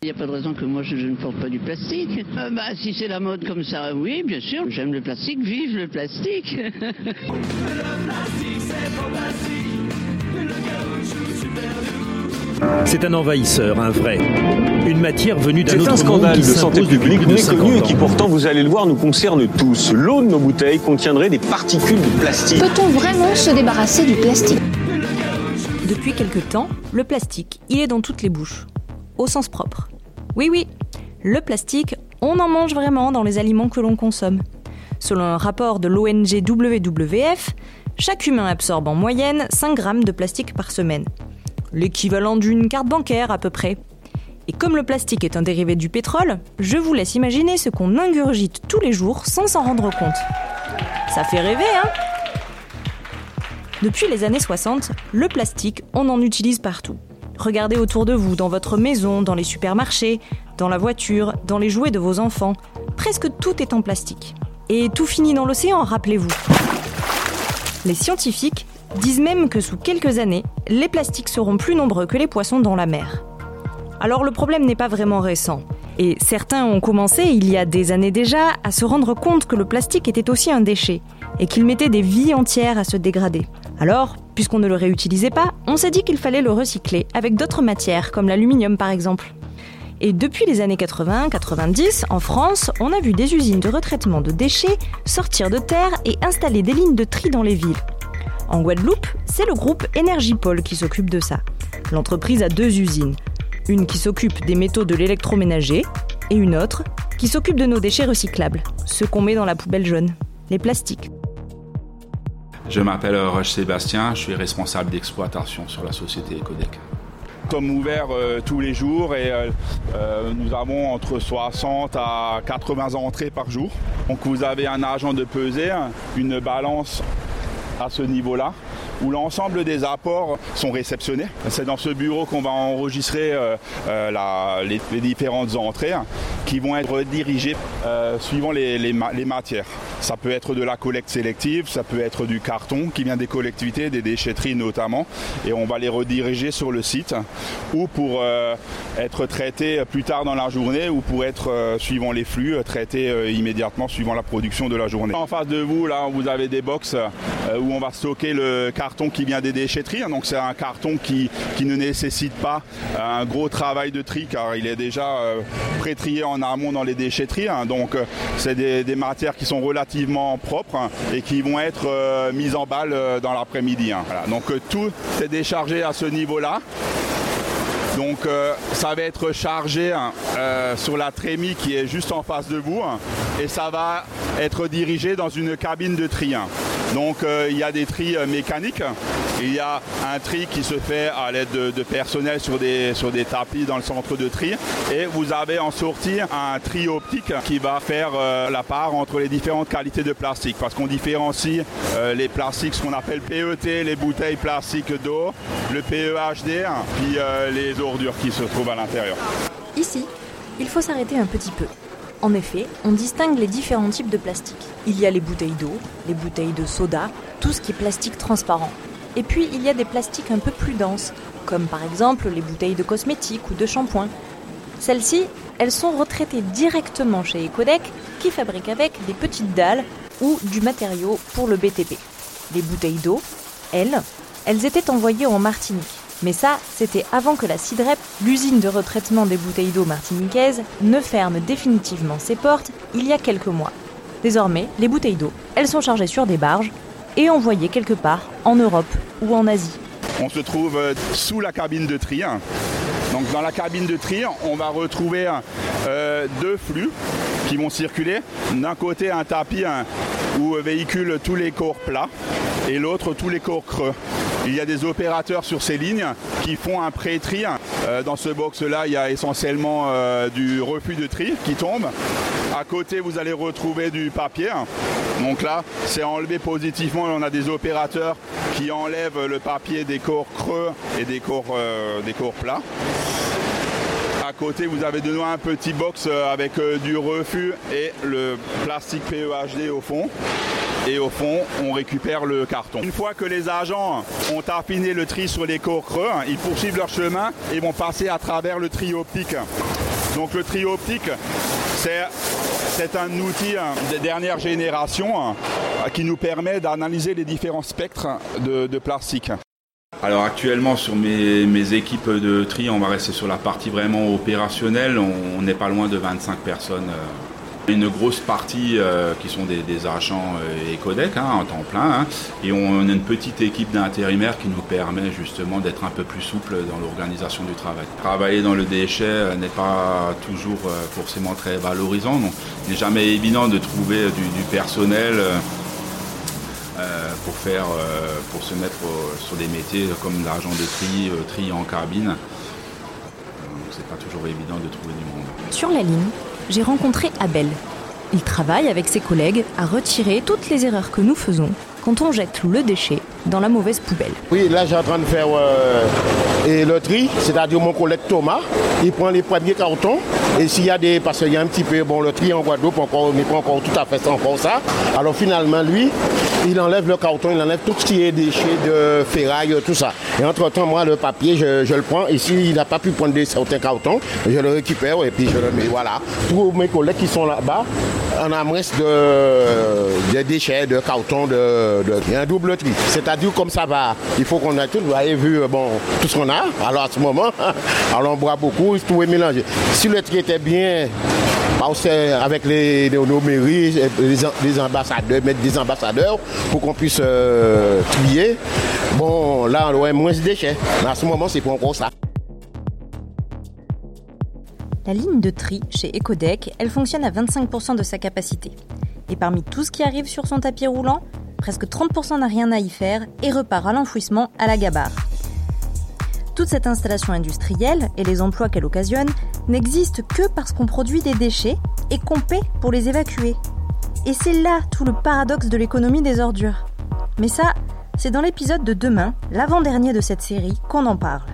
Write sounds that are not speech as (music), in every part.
Il n'y a pas de raison que moi je, ne porte pas du plastique. Euh, bah, si c'est la mode comme ça, oui, bien sûr, j'aime le plastique, vive le plastique. le plastique, (laughs) c'est fantastique. C'est un envahisseur, un vrai. Une matière venue d'un autre un scandale de santé publique méconnu et qui pourtant, vous allez le voir, nous concerne tous. L'eau de nos bouteilles contiendrait des particules de plastique. Peut-on vraiment se débarrasser du plastique? Depuis quelque temps, le plastique, il est dans toutes les bouches au sens propre. Oui, oui, le plastique, on en mange vraiment dans les aliments que l'on consomme. Selon un rapport de l'ONG WWF, chaque humain absorbe en moyenne 5 grammes de plastique par semaine. L'équivalent d'une carte bancaire à peu près. Et comme le plastique est un dérivé du pétrole, je vous laisse imaginer ce qu'on ingurgite tous les jours sans s'en rendre compte. Ça fait rêver, hein? Depuis les années 60, le plastique, on en utilise partout. Regardez autour de vous, dans votre maison, dans les supermarchés, dans la voiture, dans les jouets de vos enfants. Presque tout est en plastique. Et tout finit dans l'océan, rappelez-vous. Les scientifiques disent même que sous quelques années, les plastiques seront plus nombreux que les poissons dans la mer. Alors le problème n'est pas vraiment récent. Et certains ont commencé, il y a des années déjà, à se rendre compte que le plastique était aussi un déchet et qu'il mettait des vies entières à se dégrader. Alors, puisqu'on ne le réutilisait pas, on s'est dit qu'il fallait le recycler avec d'autres matières, comme l'aluminium par exemple. Et depuis les années 80-90, en France, on a vu des usines de retraitement de déchets sortir de terre et installer des lignes de tri dans les villes. En Guadeloupe, c'est le groupe Energipol qui s'occupe de ça. L'entreprise a deux usines. Une qui s'occupe des métaux de l'électroménager et une autre qui s'occupe de nos déchets recyclables, ceux qu'on met dans la poubelle jaune, les plastiques. Je m'appelle Roche Sébastien, je suis responsable d'exploitation sur la société Ecodec. Nous sommes ouverts euh, tous les jours et euh, euh, nous avons entre 60 à 80 entrées par jour. Donc vous avez un agent de pesée, une balance à ce niveau-là où l'ensemble des apports sont réceptionnés. C'est dans ce bureau qu'on va enregistrer les, différentes entrées qui vont être redirigées euh, suivant les, matières. Ça peut être de la collecte sélective, ça peut être du carton qui vient des collectivités, des déchetteries notamment, et on va les rediriger sur le site ou pour être traités plus tard dans la journée ou pour être, suivant les flux, traités immédiatement suivant la production de la journée. En face de vous, là, vous avez des box où on va stocker le carton qui vient des déchetteries. Hein. donc c'est un carton qui, ne nécessite pas un gros travail de tri car il est déjà euh, pré-trié en amont dans les déchetteries. Hein. donc euh, c'est des, matières qui sont relativement propres hein, et qui vont être euh, mises en balle dans l'après-midi. donc tout est déchargé à ce niveau-là. Donc ça va être chargé sur la trémie qui est juste en face de vous et ça va être dirigé dans une cabine de tri. Donc euh, il y a des tris euh, mécaniques, il y a un tri qui se fait à l'aide de, personnel sur des, tapis dans le centre de tri et vous avez en sortie un tri optique qui va faire euh, la part entre les différentes qualités de plastique parce qu'on différencie les plastiques, ce qu'on appelle PET, les bouteilles plastiques d'eau, le PEHD, puis les ordures qui se trouvent à l'intérieur. Ici, il faut s'arrêter un petit peu. En effet, on distingue les différents types de plastique. Il y a les bouteilles d'eau, les bouteilles de soda, tout ce qui est plastique transparent. Et puis il y a des plastiques un peu plus denses, comme par exemple les bouteilles de cosmétiques ou de shampoing. Celles-ci, elles sont retraitées directement chez Ecodec, qui fabrique avec des petites dalles ou du matériau pour le BTP. Les bouteilles d'eau, elles, elles étaient envoyées en Martinique. Mais ça, c'était avant que la CIDREP, l'usine de retraitement des bouteilles d'eau martiniquaise, ne ferme définitivement ses portes il y a quelques mois. Désormais, les bouteilles d'eau, elles sont chargées sur des barges et envoyées quelque part en Europe ou en Asie. On se trouve euh, sous la cabine de tri. Donc dans la cabine de tri, on va retrouver euh, deux flux qui vont circuler. D'un côté un tapis où véhiculent tous les corps plats et l'autre tous les corps creux. Il y a des opérateurs sur ces lignes qui font un pré-tri. Euh, dans ce box-là, il y a essentiellement euh, du refus de tri qui tombe. À côté, vous allez retrouver du papier. Donc là, c'est enlevé positivement. On a des opérateurs qui enlèvent le papier des corps creux et des corps, euh, des corps plats. Côté, vous avez de nouveau un petit box avec du refus et le plastique PEHD au fond et au fond, on récupère le carton. Une fois que les agents ont affiné le tri sur les corps creux, ils poursuivent leur chemin et vont passer à travers le tri optique Donc le tri optique, c'est c'est un outil hein, de dernière génération hein, qui nous permet d'analyser les différents spectres de, de plastique. Alors actuellement sur mes, mes, équipes de tri, on va rester sur la partie vraiment opérationnelle. On n'est pas loin de 25 personnes. Une grosse partie euh, qui sont des, des agents euh, hein, en temps plein. Hein, et on a une petite équipe d'intérimaires qui nous permet justement d'être un peu plus souple dans l'organisation du travail. Travailler dans le déchet euh, n'est pas toujours euh, forcément très valorisant. Donc il n'est jamais évident de trouver du personnel. Euh, pour faire, euh, pour se mettre euh, sur des métiers comme l'argent de tri, tri en cabine. Donc c'est pas toujours évident de trouver du monde. Sur la ligne, j'ai rencontré Abel. Il travaille avec ses collègues à retirer toutes les erreurs que nous faisons quand on jette le déchet dans la mauvaise poubelle. Oui, là j'ai en train de faire euh, et le tri, c'est-à-dire mon collègue Thomas, il prend les premiers cartons et s'il y a des, parce qu'il y a un petit peu, bon le tri en Guadeloupe encore, n'est pas encore tout à fait encore ça. Alors finalement lui, il enlève le carton, il enlève tout ce qui est déchets de ferraille, tout ça. Et entre-temps, moi, le papier, je, le prends. Et s'il n'a pas pu prendre certains cartons, je le récupère et puis je le mets. Voilà. Tous mes collègues qui sont là-bas, on a moins de, de déchets, de cartons, de, il y a un double tri. C'est-à-dire comme ça va. Il faut qu'on ait tout. Vous avez vu bon, tout ce Alors à ce moment, (laughs) alors on boit beaucoup, tout est mélangé. Si le tri était bien avec les, nos mairies, les, les, ambassadeurs, mettre des ambassadeurs pour qu'on puisse euh, trier. Bon, là, on aurait moins de déchets. Mais à ce moment, c'est pas encore ça. La ligne de tri chez Ecodec, elle fonctionne à 25% de sa capacité. Et parmi tout ce qui arrive sur son tapis roulant, presque 30% n'a rien à y faire et repart à l'enfouissement à la gabarre. Toute cette installation industrielle et les emplois qu'elle occasionne n'existent que parce qu'on produit des déchets et qu'on paie pour les évacuer. Et c'est là tout le paradoxe de l'économie des ordures. Mais ça, c'est dans l'épisode de demain, l'avant-dernier de cette série, qu'on en parle.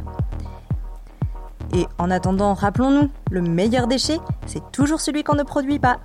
Et en attendant, rappelons-nous, le meilleur déchet, c'est toujours celui qu'on ne produit pas.